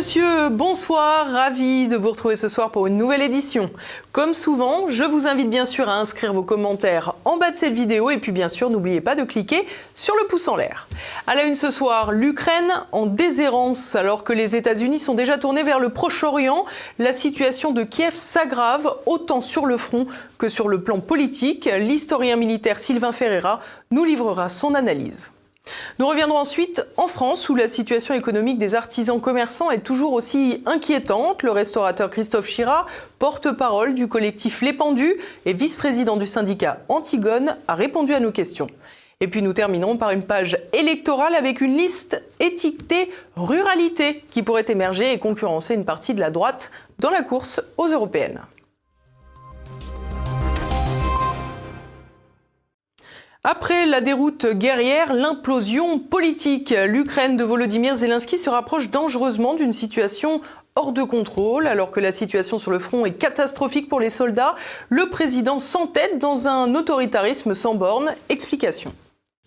monsieur, bonsoir, ravi de vous retrouver ce soir pour une nouvelle édition. Comme souvent, je vous invite bien sûr à inscrire vos commentaires en bas de cette vidéo et puis bien sûr n'oubliez pas de cliquer sur le pouce en l'air. À la une ce soir, l'Ukraine en déshérence alors que les États-Unis sont déjà tournés vers le Proche-Orient. La situation de Kiev s'aggrave autant sur le front que sur le plan politique. L'historien militaire Sylvain Ferreira nous livrera son analyse. Nous reviendrons ensuite en France où la situation économique des artisans commerçants est toujours aussi inquiétante. Le restaurateur Christophe Chira, porte-parole du collectif Les Pendus et vice-président du syndicat Antigone, a répondu à nos questions. Et puis nous terminerons par une page électorale avec une liste étiquetée ruralité qui pourrait émerger et concurrencer une partie de la droite dans la course aux européennes. Après la déroute guerrière, l'implosion politique. L'Ukraine de Volodymyr Zelensky se rapproche dangereusement d'une situation hors de contrôle. Alors que la situation sur le front est catastrophique pour les soldats, le président s'entête dans un autoritarisme sans borne. Explication.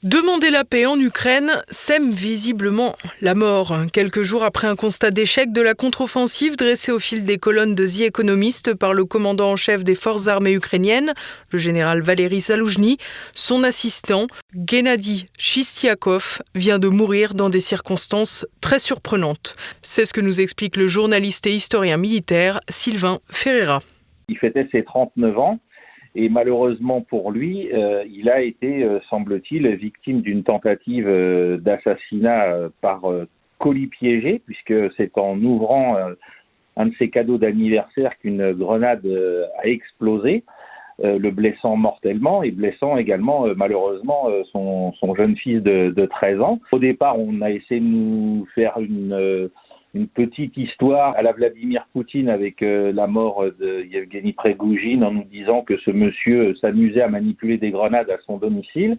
Demander la paix en Ukraine sème visiblement la mort. Quelques jours après un constat d'échec de la contre-offensive dressée au fil des colonnes de The Economist par le commandant en chef des forces armées ukrainiennes, le général Valery Zaloujny, son assistant, Gennady Chistiakov, vient de mourir dans des circonstances très surprenantes. C'est ce que nous explique le journaliste et historien militaire Sylvain Ferreira. Il fêtait ses 39 ans. Et malheureusement pour lui, euh, il a été, euh, semble-t-il, victime d'une tentative euh, d'assassinat par colis piégé, puisque c'est en ouvrant un de ses cadeaux d'anniversaire qu'une grenade a explosé, le blessant mortellement et blessant également malheureusement son, jeune fils de, 13 ans. Au départ, on a essayé de nous faire une une petite histoire à la Vladimir Poutine avec euh, la mort de Yevgeny Prigogine en nous disant que ce monsieur s'amusait à manipuler des grenades à son domicile.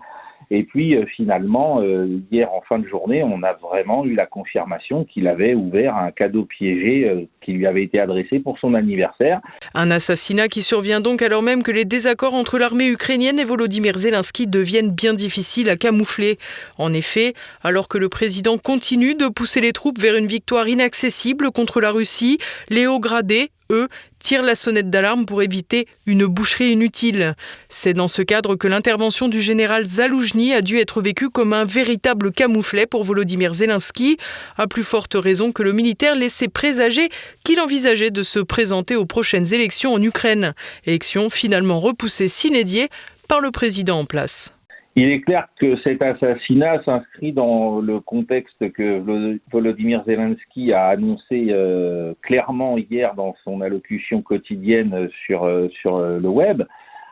Et puis euh, finalement, euh, hier en fin de journée, on a vraiment eu la confirmation qu'il avait ouvert un cadeau piégé euh, qui lui avait été adressé pour son anniversaire. Un assassinat qui survient donc alors même que les désaccords entre l'armée ukrainienne et Volodymyr Zelensky deviennent bien difficiles à camoufler. En effet, alors que le président continue de pousser les troupes vers une victoire inaccessible contre la Russie, les hauts eux, tirent la sonnette d'alarme pour éviter une boucherie inutile. C'est dans ce cadre que l'intervention du général Zaloujny a dû être vécue comme un véritable camouflet pour Volodymyr Zelensky, à plus forte raison que le militaire laissait présager qu'il envisageait de se présenter aux prochaines élections en Ukraine, élections finalement repoussées s'inédier par le président en place. Il est clair que cet assassinat s'inscrit dans le contexte que Volodymyr Zelensky a annoncé euh, clairement hier dans son allocution quotidienne sur, euh, sur euh, le web,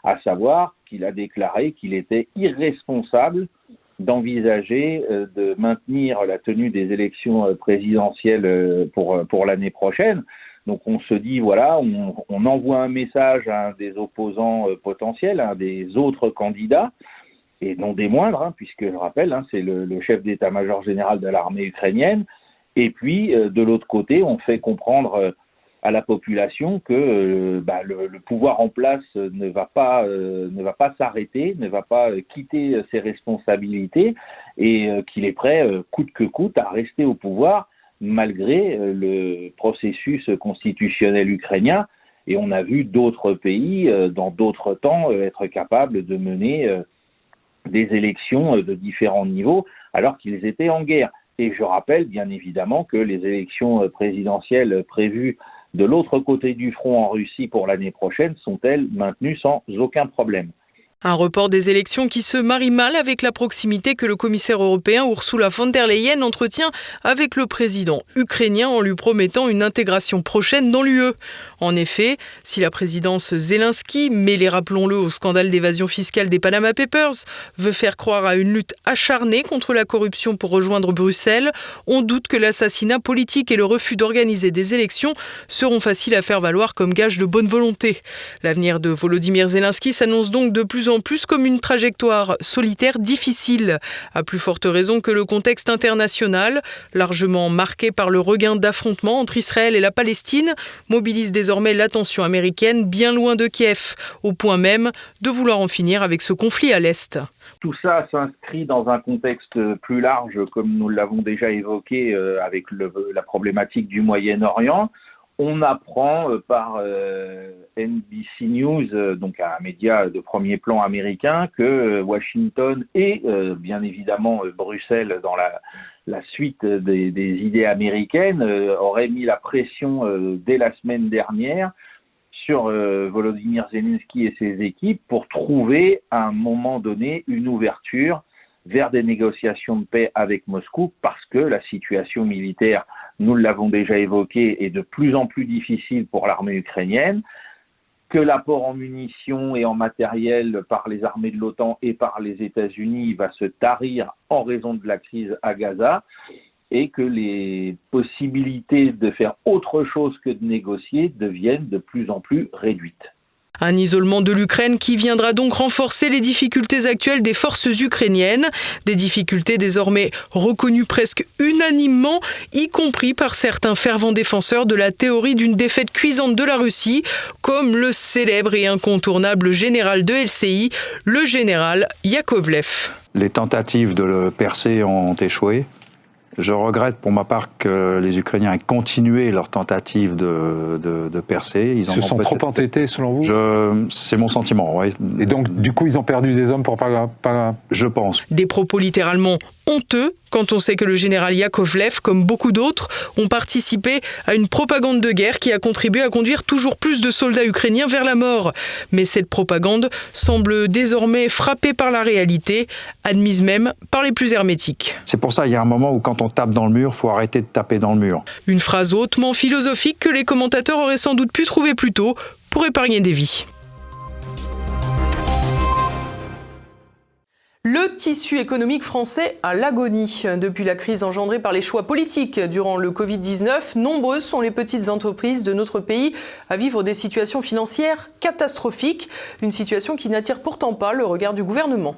à savoir qu'il a déclaré qu'il était irresponsable d'envisager de maintenir la tenue des élections présidentielles pour, pour l'année prochaine. Donc on se dit, voilà, on, on, envoie un message à un des opposants potentiels, à un des autres candidats, et non des moindres, hein, puisque je rappelle, hein, c'est le, chef d'état-major général de l'armée ukrainienne. Et puis, euh, de l'autre côté, on fait comprendre euh, à la population que euh, bah, le, pouvoir en place ne va pas ne va pas s'arrêter, ne va pas quitter ses responsabilités et qu'il est prêt coûte que coûte à rester au pouvoir malgré le processus constitutionnel ukrainien. Et on a vu d'autres pays dans d'autres temps être capables de mener des élections euh, de différents niveaux alors qu'ils étaient en guerre. Et je rappelle bien évidemment que les élections euh, présidentielles prévues de l'autre côté du front en Russie pour l'année prochaine sont-elles maintenues sans aucun problème. Un report des élections qui se marie mal avec la proximité que le commissaire européen Ursula von der Leyen entretient avec le président ukrainien en lui promettant une intégration prochaine dans l'UE. En effet, si la présidence Zelensky, mêlée rappelons-le au scandale d'évasion fiscale des Panama Papers, veut faire croire à une lutte acharnée contre la corruption pour rejoindre Bruxelles, on doute que l'assassinat politique et le refus d'organiser des élections seront faciles à faire valoir comme gage de bonne volonté. L'avenir de Volodymyr Zelensky s'annonce donc de plus en plus comme une trajectoire solitaire difficile, à plus forte raison que le contexte international, largement marqué par le regain d'affrontements entre Israël et la Palestine, mobilise désormais l'attention américaine bien loin de Kiev, au point même de vouloir en finir avec ce conflit à l'Est. tout ça s'inscrit dans un contexte plus large, comme nous l'avons déjà évoqué euh, avec la problématique du Moyen-Orient. On apprend euh, par euh, NBC News, donc un média de premier plan américain, que Washington et bien évidemment Bruxelles, dans la, suite des, des, idées américaines, auraient mis la pression dès la semaine dernière sur euh, Volodymyr Zelensky et ses équipes pour trouver à un moment donné une ouverture vers des négociations de paix avec Moscou parce que la situation militaire, nous l'avons déjà évoqué, est de plus en plus difficile pour l'armée ukrainienne, que l'apport en munitions et en matériel par les armées de l'OTAN et par les États-Unis va se tarir en raison de la crise à Gaza et que les possibilités de faire autre chose que de négocier deviennent de plus en plus réduites. Un isolement de l'Ukraine qui viendra donc renforcer les difficultés actuelles des forces ukrainiennes, des difficultés désormais reconnues presque unanimement, y compris par certains fervents défenseurs de la théorie d'une défaite cuisante de la Russie, comme le célèbre et incontournable général de LCI, le général Yakovlev. Les tentatives de le percer ont échoué. Je regrette pour ma part que les Ukrainiens aient continué leur tentative de, de, de percer. Ils, se sont trop entêtés selon vous? C'est mon sentiment, oui. Et donc, du coup, ils ont perdu des hommes pour pas... pas... Je pense. Des propos littéralement honteux quand on sait que le général Yakovlev, comme beaucoup d'autres, ont participé à une propagande de guerre qui a contribué à conduire toujours plus de soldats ukrainiens vers la mort. Mais cette propagande semble désormais frappée par la réalité, admise même par les plus hermétiques. C'est pour ça qu'il y a un moment où quand on tape dans le mur, faut arrêter de taper dans le mur. Une phrase hautement philosophique que les commentateurs auraient sans doute pu trouver plus tôt pour épargner des vies. Le tissu économique français à l'agonie. Depuis la crise engendrée par les choix politiques durant le Covid-19, nombreuses sont les petites entreprises de notre pays à vivre des situations financières catastrophiques, une situation qui n'attire pourtant pas le regard du gouvernement.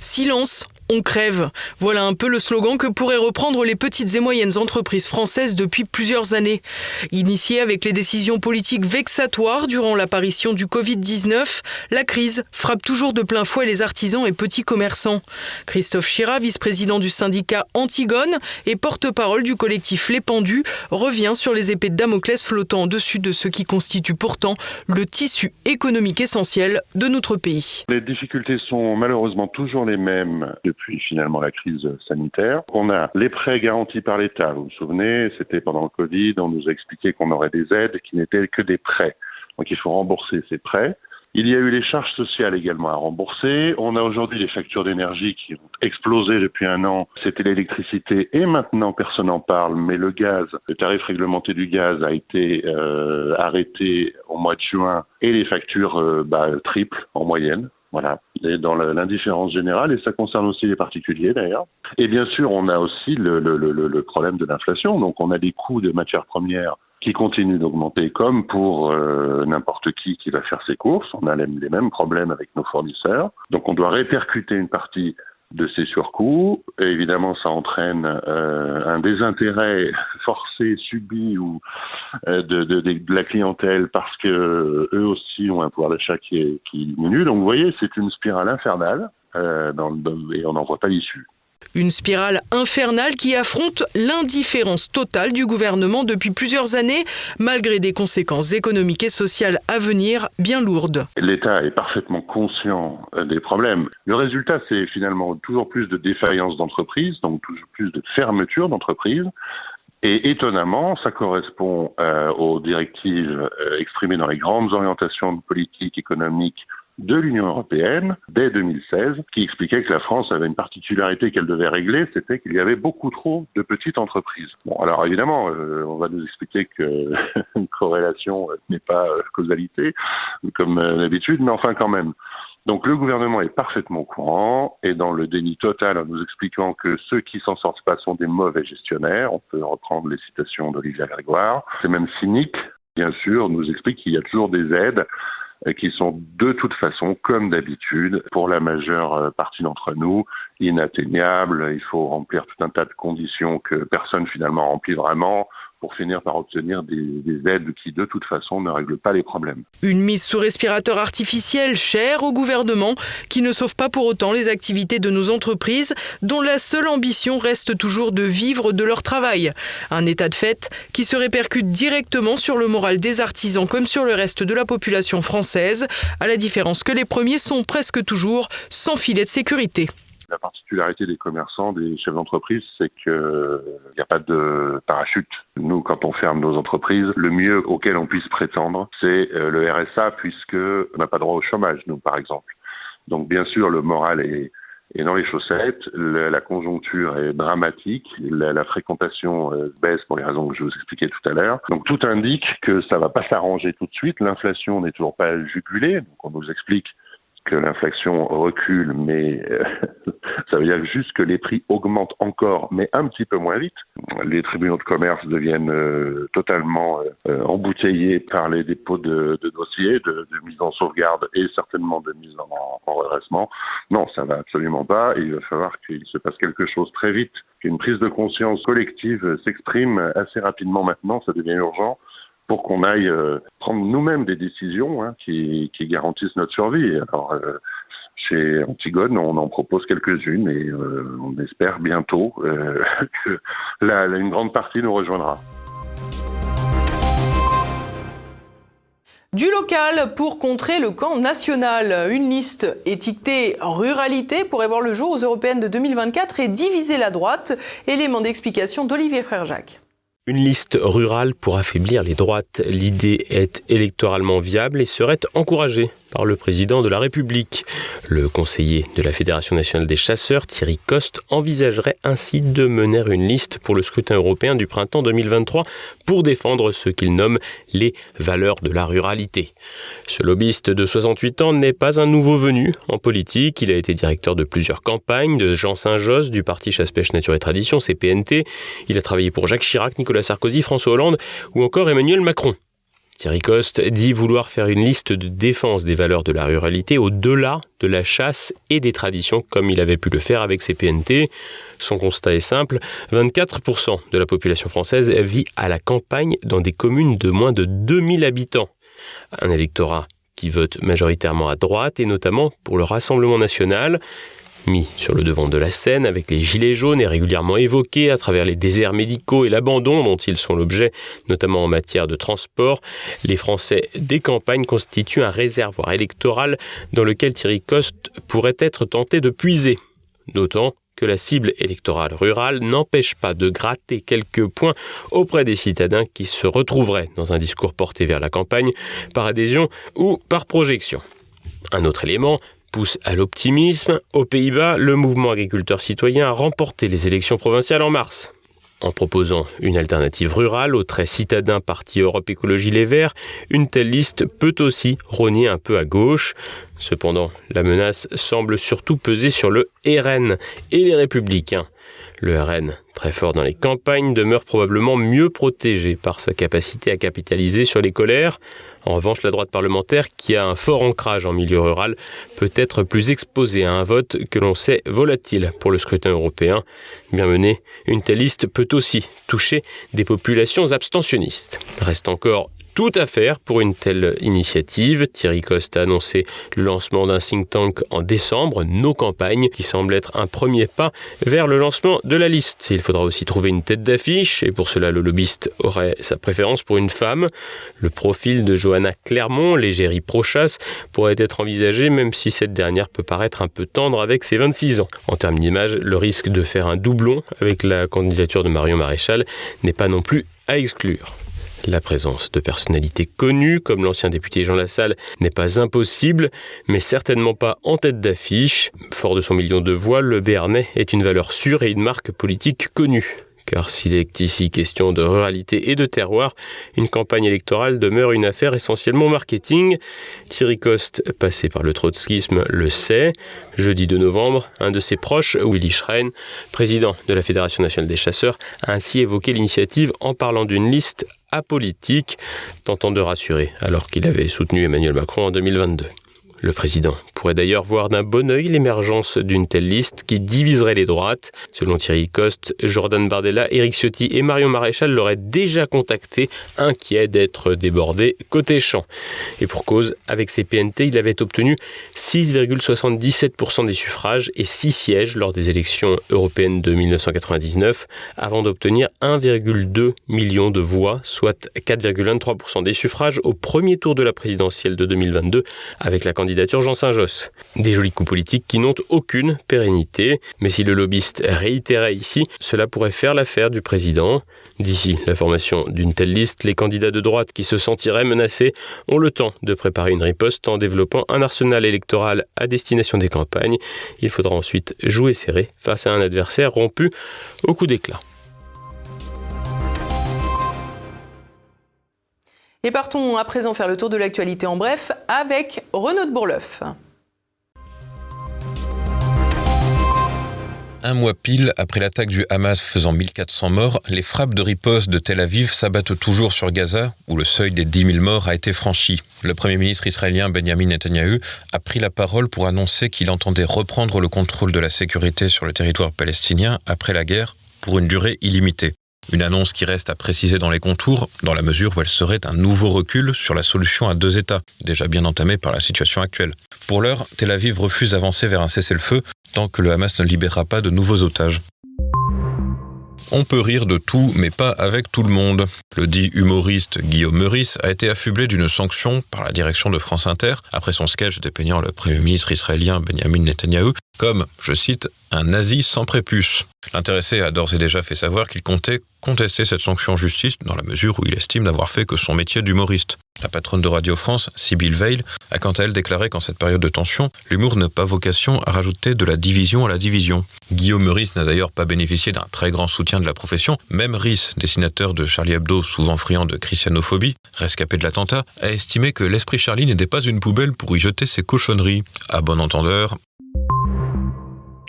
Silence on crève. Voilà un peu le slogan que pourraient reprendre les petites et moyennes entreprises françaises depuis plusieurs années. Initiée avec les décisions politiques vexatoires durant l'apparition du Covid-19, la crise frappe toujours de plein fouet les artisans et petits commerçants. Christophe Chira, vice-président du syndicat Antigone et porte-parole du collectif Les Pendus, revient sur les épées de Damoclès flottant au-dessus de ce qui constitue pourtant le tissu économique essentiel de notre pays. Les difficultés sont malheureusement toujours les mêmes finalement la crise sanitaire. On a les prêts garantis par l'État. Vous vous souvenez, c'était pendant le Covid, on nous a expliqué qu'on aurait des aides qui n'étaient que des prêts. Donc il faut rembourser ces prêts. Il y a eu les charges sociales également à rembourser. On a aujourd'hui les factures d'énergie qui ont explosé depuis un an. C'était l'électricité et maintenant personne n'en parle, mais le gaz, le tarif réglementé du gaz a été euh, arrêté au mois de juin et les factures euh, bah, triplent en moyenne. Voilà, et dans l'indifférence générale, et ça concerne aussi les particuliers d'ailleurs. Et bien sûr, on a aussi le, le, le, le problème de l'inflation. Donc, on a des coûts de matières premières qui continuent d'augmenter, comme pour euh, n'importe qui qui va faire ses courses. On a les, les mêmes problèmes avec nos fournisseurs. Donc, on doit répercuter une partie de ces surcoûts. Évidemment, ça entraîne euh, un désintérêt forcé, subi ou euh, de, de, la clientèle parce que eux aussi ont un pouvoir d'achat qui, est, qui diminue. Donc, vous voyez, c'est une spirale infernale euh, dans, et on n'en voit pas l'issue. Une spirale infernale qui affronte l'indifférence totale du gouvernement depuis plusieurs années, malgré des conséquences économiques et sociales à venir bien lourdes. L'État est parfaitement conscient des problèmes. Le résultat, c'est finalement toujours plus de défaillances d'entreprises, donc toujours plus de fermetures d'entreprises. Et étonnamment, ça correspond euh, aux directives euh, exprimées dans les grandes orientations de politique économique de l'Union européenne dès 2016 qui expliquait que la France avait une particularité qu'elle devait régler, c'était qu'il y avait beaucoup trop de petites entreprises. Bon, alors évidemment, euh, on va nous expliquer que une corrélation n'est pas euh, causalité comme euh, d'habitude, mais enfin quand même. Donc le gouvernement est parfaitement au courant et dans le déni total en nous expliquant que ceux qui s'en sortent pas sont des mauvais gestionnaires. On peut reprendre les citations d'Olivia Grégoire. C'est même cynique, bien sûr, nous explique qu'il y a toujours des aides qui sont de toute façon, comme d'habitude, pour la majeure euh, partie d'entre nous, inatteignables. Il faut remplir tout un tas de conditions que personne finalement remplit vraiment pour finir par obtenir des, des, aides qui, de toute façon, ne règlent pas les problèmes. Une mise sous respirateur artificiel chère au gouvernement, qui ne sauve pas pour autant les activités de nos entreprises, dont la seule ambition reste toujours de vivre de leur travail. Un état de fait qui se répercute directement sur le moral des artisans comme sur le reste de la population française, à la différence que les premiers sont presque toujours sans filet de sécurité. La particularité des commerçants, des chefs d'entreprise, c'est qu'il n'y a pas de parachute. Nous, quand on ferme nos entreprises, le mieux auquel on puisse prétendre, c'est euh, le RSA, puisqu'on n'a pas droit au chômage, nous, par exemple. Donc, bien sûr, le moral est, dans les chaussettes, la, conjoncture est dramatique, la, fréquentation euh, baisse pour les raisons que je vous expliquais tout à l'heure. Donc tout indique que ça va pas s'arranger tout de suite. L'inflation n'est toujours pas jugulée. Donc on nous explique que l'inflation recule, mais euh, ça veut dire juste que les prix augmentent encore, mais un petit peu moins vite. Les tribunaux de commerce deviennent euh, totalement euh, embouteillés par les dépôts de, dossiers, de, de, mise en sauvegarde et certainement de mise en, en redressement. Non, ça va absolument pas. il va falloir qu'il se passe quelque chose très vite, qu'une prise de conscience collective s'exprime assez rapidement maintenant. Ça devient urgent pour qu'on aille euh, prendre nous-mêmes des décisions hein, qui, garantissent notre survie. Alors, euh, chez Antigone, on en propose quelques-unes et euh, on espère bientôt que une grande partie nous rejoindra. Du local pour contrer le camp national. Une liste étiquetée ruralité pourrait voir le jour aux européennes de 2024 et diviser la droite. Élément d'explication d'Olivier Frère Jacques. Une liste rurale pour affaiblir les droites. L'idée est électoralement viable et serait encouragée par le président de la République. Le conseiller de la Fédération nationale des chasseurs, Thierry Coste, envisagerait ainsi de mener une liste pour le scrutin européen du printemps 2023 pour défendre ce qu'il nomme les valeurs de la ruralité. Ce lobbyiste de 68 ans n'est pas un nouveau venu en politique. Il a été directeur de plusieurs campagnes, de Jean Saint-Josse, du parti Chasse-Pêche Nature et Tradition, CPNT. Il a travaillé pour Jacques Chirac, Nicolas Sarkozy, François Hollande ou encore Emmanuel Macron. Thierry Coste dit vouloir faire une liste de défense des valeurs de la ruralité au-delà de la chasse et des traditions comme il avait pu le faire avec ses PNT. Son constat est simple, 24% de la population française vit à la campagne dans des communes de moins de 2000 habitants. Un électorat qui vote majoritairement à droite et notamment pour le Rassemblement national mis sur le devant de la scène avec les gilets jaunes et régulièrement évoqués à travers les déserts médicaux et l'abandon dont ils sont l'objet, notamment en matière de transport, les Français des campagnes constituent un réservoir électoral dans lequel Thierry Coste pourrait être tenté de puiser. D'autant que la cible électorale rurale n'empêche pas de gratter quelques points auprès des citadins qui se retrouveraient dans un discours porté vers la campagne par adhésion ou par projection. Un autre élément, pousse à l'optimisme. Aux Pays-Bas, le mouvement agriculteur citoyen a remporté les élections provinciales en mars. En proposant une alternative rurale au très citadin parti Europe Écologie Les Verts, une telle liste peut aussi rogner un peu à gauche. Cependant, la menace semble surtout peser sur le RN et les républicains. Le RN, très fort dans les campagnes, demeure probablement mieux protégé par sa capacité à capitaliser sur les colères. En revanche, la droite parlementaire, qui a un fort ancrage en milieu rural, peut être plus exposée à un vote que l'on sait volatile pour le scrutin européen. Bien mené, une telle liste peut aussi toucher des populations abstentionnistes. Reste encore tout à faire pour une telle initiative. Thierry Coste a annoncé le lancement d'un think tank en décembre, Nos campagnes, qui semble être un premier pas vers le lancement de la liste. Il faudra aussi trouver une tête d'affiche, et pour cela le lobbyiste aurait sa préférence pour une femme. Le profil de Johanna Clermont, l'égérie pro-chasse, pourrait être envisagé, même si cette dernière peut paraître un peu tendre avec ses 26 ans. En termes d'image, le risque de faire un doublon avec la candidature de Marion Maréchal n'est pas non plus à exclure. La présence de personnalités connues, comme l'ancien député Jean Lassalle, n'est pas impossible, mais certainement pas en tête d'affiche. Fort de son million de voix, le Béarnais est une valeur sûre et une marque politique connue. Car s'il est ici question de ruralité et de terroir, une campagne électorale demeure une affaire essentiellement marketing. Thierry Coste, passé par le trotskisme, le sait. Jeudi 2 novembre, un de ses proches, Willy Schrein, président de la Fédération nationale des chasseurs, a ainsi évoqué l'initiative en parlant d'une liste apolitique, tentant de rassurer, alors qu'il avait soutenu Emmanuel Macron en 2022. Le président pourrait d'ailleurs voir d'un bon œil l'émergence d'une telle liste qui diviserait les droites. Selon Thierry Coste, Jordan Bardella, Éric Ciotti et Marion Maréchal l'auraient déjà contacté, inquiet d'être débordé côté champ. Et pour cause, avec ses PNT, il avait obtenu 6,77% des suffrages et 6 sièges lors des élections européennes de 1999, avant d'obtenir 1,2 million de voix, soit 4,23% des suffrages au premier tour de la présidentielle de 2022 avec la candidature Jean Saint-Josse. Des jolis coups politiques qui n'ont aucune pérennité, mais si le lobbyiste réitérait ici, cela pourrait faire l'affaire du président. D'ici la formation d'une telle liste, les candidats de droite qui se sentiraient menacés ont le temps de préparer une riposte en développant un arsenal électoral à destination des campagnes. Il faudra ensuite jouer serré face à un adversaire rompu au coup d'éclat. Et partons à présent faire le tour de l'actualité en bref avec Renaud de Bourleuf. Un mois pile après l'attaque du Hamas faisant 1400 morts, les frappes de riposte de Tel Aviv s'abattent toujours sur Gaza, où le seuil des 10 000 morts a été franchi. Le Premier ministre israélien Benjamin Netanyahu a pris la parole pour annoncer qu'il entendait reprendre le contrôle de la sécurité sur le territoire palestinien après la guerre pour une durée illimitée. Une annonce qui reste à préciser dans les contours, dans la mesure où elle serait un nouveau recul sur la solution à deux États, déjà bien entamée par la situation actuelle. Pour l'heure, Tel Aviv refuse d'avancer vers un cessez-le-feu tant que le Hamas ne libérera pas de nouveaux otages. On peut rire de tout, mais pas avec tout le monde. Le dit humoriste Guillaume Meurice a été affublé d'une sanction par la direction de France Inter après son sketch dépeignant le Premier ministre israélien Benjamin Netanyahu comme, je cite, un nazi sans prépuce. L'intéressé a d'ores et déjà fait savoir qu'il comptait contester cette sanction justice dans la mesure où il estime n'avoir fait que son métier d'humoriste. La patronne de Radio France, Sybille Veil, a quant à elle déclaré qu'en cette période de tension, l'humour n'a pas vocation à rajouter de la division à la division. Guillaume Meurice n'a d'ailleurs pas bénéficié d'un très grand soutien de la profession. Même Rhys, dessinateur de Charlie Hebdo, souvent friand de christianophobie, rescapé de l'attentat, a estimé que l'esprit Charlie n'était pas une poubelle pour y jeter ses cochonneries. À bon entendeur,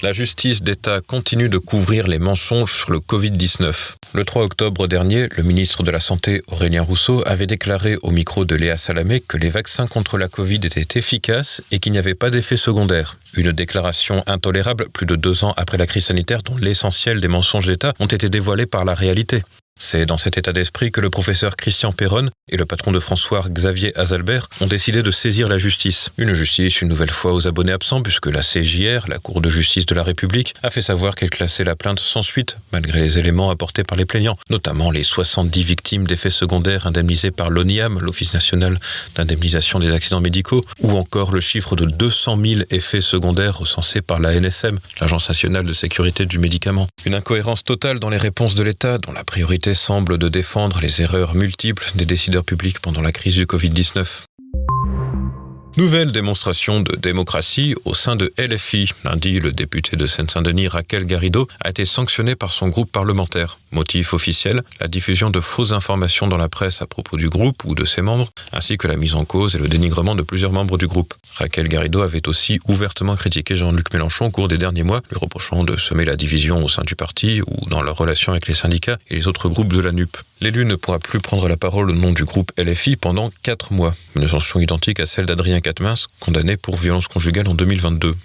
la justice d'État continue de couvrir les mensonges sur le Covid-19. Le 3 octobre dernier, le ministre de la Santé, Aurélien Rousseau, avait déclaré au micro de Léa Salamé que les vaccins contre la Covid étaient efficaces et qu'il n'y avait pas d'effet secondaire. Une déclaration intolérable plus de deux ans après la crise sanitaire dont l'essentiel des mensonges d'État ont été dévoilés par la réalité. C'est dans cet état d'esprit que le professeur Christian Perron et le patron de François Xavier Azalbert ont décidé de saisir la justice. Une justice une nouvelle fois aux abonnés absents puisque la CJR, la Cour de justice de la République, a fait savoir qu'elle classait la plainte sans suite malgré les éléments apportés par les plaignants, notamment les 70 victimes d'effets secondaires indemnisées par l'ONIAM, l'Office national d'indemnisation des accidents médicaux, ou encore le chiffre de 200 000 effets secondaires recensés par la NSM, l'Agence nationale de sécurité du médicament. Une incohérence totale dans les réponses de l'État dont la priorité semble de défendre les erreurs multiples des décideurs publics pendant la crise du Covid-19. Nouvelle démonstration de démocratie au sein de LFI. Lundi, le député de Seine-Saint-Denis, Raquel Garrido, a été sanctionné par son groupe parlementaire. Motif officiel, la diffusion de fausses informations dans la presse à propos du groupe ou de ses membres, ainsi que la mise en cause et le dénigrement de plusieurs membres du groupe. Raquel Garrido avait aussi ouvertement critiqué Jean-Luc Mélenchon au cours des derniers mois, lui reprochant de semer la division au sein du parti ou dans leurs relations avec les syndicats et les autres groupes de la NUP. L'élu ne pourra plus prendre la parole au nom du groupe LFI pendant quatre mois, une sanction identique à celle d'Adrien Quatennens, condamné pour violence conjugale en 2022.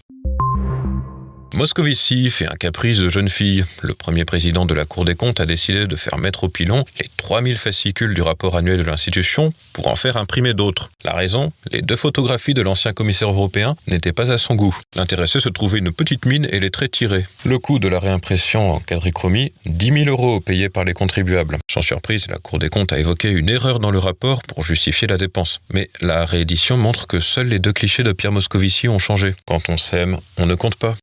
Moscovici fait un caprice de jeune fille. Le premier président de la Cour des comptes a décidé de faire mettre au pilon les 3000 fascicules du rapport annuel de l'institution pour en faire imprimer d'autres. La raison Les deux photographies de l'ancien commissaire européen n'étaient pas à son goût. L'intéressé se trouvait une petite mine et les traits tirés. Le coût de la réimpression en quadrichromie 10 000 euros payés par les contribuables. Sans surprise, la Cour des comptes a évoqué une erreur dans le rapport pour justifier la dépense. Mais la réédition montre que seuls les deux clichés de Pierre Moscovici ont changé. Quand on s'aime, on ne compte pas.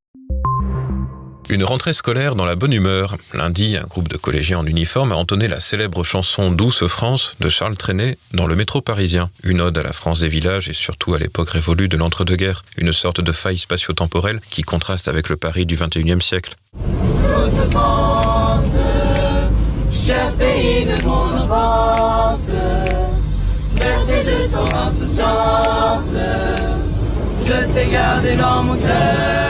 Une rentrée scolaire dans la bonne humeur. Lundi, un groupe de collégiens en uniforme a entonné la célèbre chanson Douce France de Charles Trenet dans le métro parisien. Une ode à la France des villages et surtout à l'époque révolue de l'entre-deux-guerres. Une sorte de faille spatio-temporelle qui contraste avec le Paris du XXIe siècle. Enfance, de ton insouciance, je t'ai gardé dans mon cœur.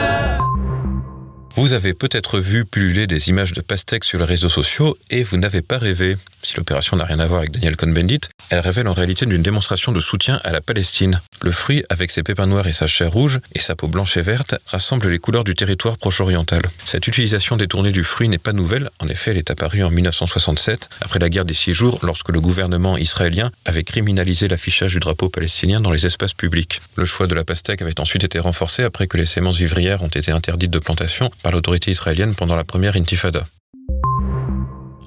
Vous avez peut-être vu pulluler des images de pastèques sur les réseaux sociaux et vous n'avez pas rêvé. Si l'opération n'a rien à voir avec Daniel Cohn-Bendit, elle révèle en réalité d'une démonstration de soutien à la Palestine. Le fruit, avec ses pépins noirs et sa chair rouge, et sa peau blanche et verte, rassemble les couleurs du territoire proche-oriental. Cette utilisation détournée du fruit n'est pas nouvelle, en effet elle est apparue en 1967, après la guerre des six jours, lorsque le gouvernement israélien avait criminalisé l'affichage du drapeau palestinien dans les espaces publics. Le choix de la pastèque avait ensuite été renforcé après que les sémences vivrières ont été interdites de plantation par l'autorité israélienne pendant la première intifada.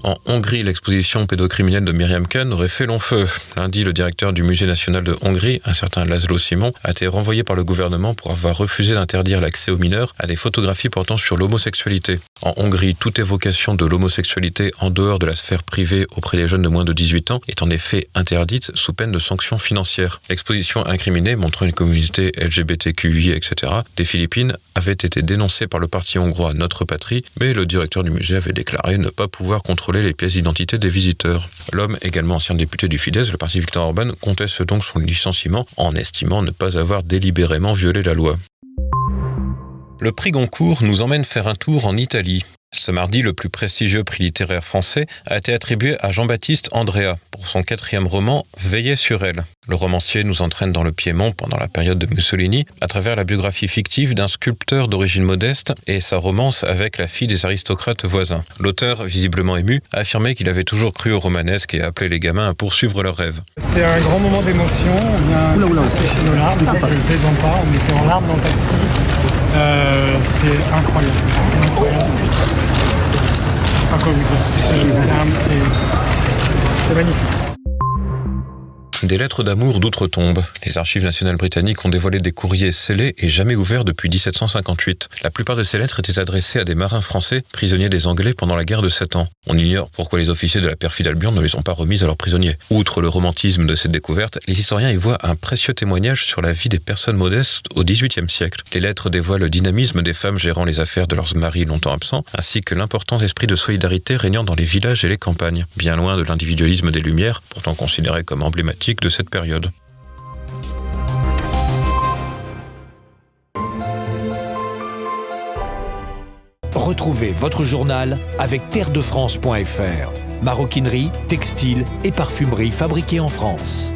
En Hongrie, l'exposition pédocriminelle de Myriam Khan aurait fait long feu. Lundi, le directeur du Musée national de Hongrie, un certain Laszlo Simon, a été renvoyé par le gouvernement pour avoir refusé d'interdire l'accès aux mineurs à des photographies portant sur l'homosexualité. En Hongrie, toute évocation de l'homosexualité en dehors de la sphère privée auprès des jeunes de moins de 18 ans est en effet interdite sous peine de sanctions financières. L'exposition incriminée montrant une communauté LGBTQI, etc. des Philippines avait été dénoncée par le parti hongrois Notre Patrie, mais le directeur du musée avait déclaré ne pas pouvoir contrôler les pièces d'identité des visiteurs. L'homme, également ancien député du Fidesz, le parti Victor Orban, conteste donc son licenciement en estimant ne pas avoir délibérément violé la loi. Le prix Goncourt nous emmène faire un tour en Italie. Ce mardi, le plus prestigieux prix littéraire français a été attribué à Jean-Baptiste Andrea pour son quatrième roman Veiller sur elle. Le romancier nous entraîne dans le Piémont pendant la période de Mussolini à travers la biographie fictive d'un sculpteur d'origine modeste et sa romance avec la fille des aristocrates voisins. L'auteur, visiblement ému, a affirmé qu'il avait toujours cru au romanesque et a appelé les gamins à poursuivre leurs rêves. C'est un grand moment d'émotion. On vient de sécher nos larmes. Je ne plaisante pas. On était en larmes dans le taxi. Euh, c'est incroyable. C'est incroyable. Pas quoi vous dire. C'est magnifique. Des lettres d'amour d'outre-tombe. Les archives nationales britanniques ont dévoilé des courriers scellés et jamais ouverts depuis 1758. La plupart de ces lettres étaient adressées à des marins français prisonniers des Anglais pendant la guerre de Sept Ans. On ignore pourquoi les officiers de la perfide Albion ne les ont pas remises à leurs prisonniers. Outre le romantisme de cette découverte, les historiens y voient un précieux témoignage sur la vie des personnes modestes au XVIIIe siècle. Les lettres dévoilent le dynamisme des femmes gérant les affaires de leurs maris longtemps absents, ainsi que l'important esprit de solidarité régnant dans les villages et les campagnes, bien loin de l'individualisme des Lumières, pourtant considéré comme emblématique de cette période. Retrouvez votre journal avec terredefrance.fr. Maroquinerie, textile et parfumerie fabriquées en France.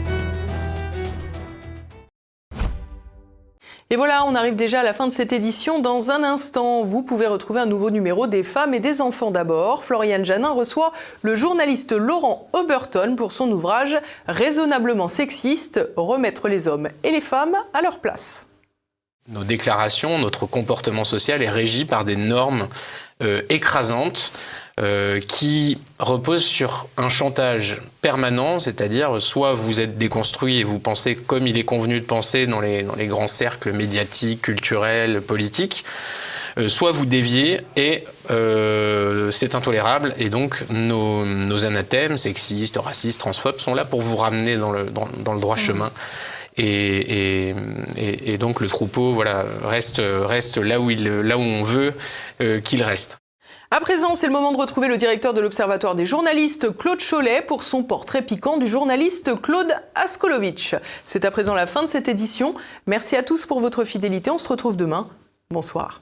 Et voilà, on arrive déjà à la fin de cette édition. Dans un instant, vous pouvez retrouver un nouveau numéro des femmes et des enfants d'abord. Floriane Janin reçoit le journaliste Laurent Oberton pour son ouvrage Raisonnablement sexiste, remettre les hommes et les femmes à leur place. Nos déclarations, notre comportement social est régi par des normes euh, écrasantes euh, qui reposent sur un chantage permanent, c'est-à-dire soit vous êtes déconstruit et vous pensez comme il est convenu de penser dans les, dans les grands cercles médiatiques, culturels, politiques, euh, soit vous déviez et c'est intolérable. Et donc nos, nos, anathèmes sexistes, racistes, transphobes sont là pour vous ramener dans le, dans, dans le droit mmh. chemin. Et, donc le troupeau voilà, reste, reste là, où là où on veut euh, qu'il reste. À présent, c'est le moment de retrouver le directeur de l'Observatoire des journalistes, Claude Cholet, pour son portrait piquant du journaliste Claude Askolovitch. C'est à présent la fin de cette édition. Merci à tous pour votre fidélité. On se retrouve demain. Bonsoir.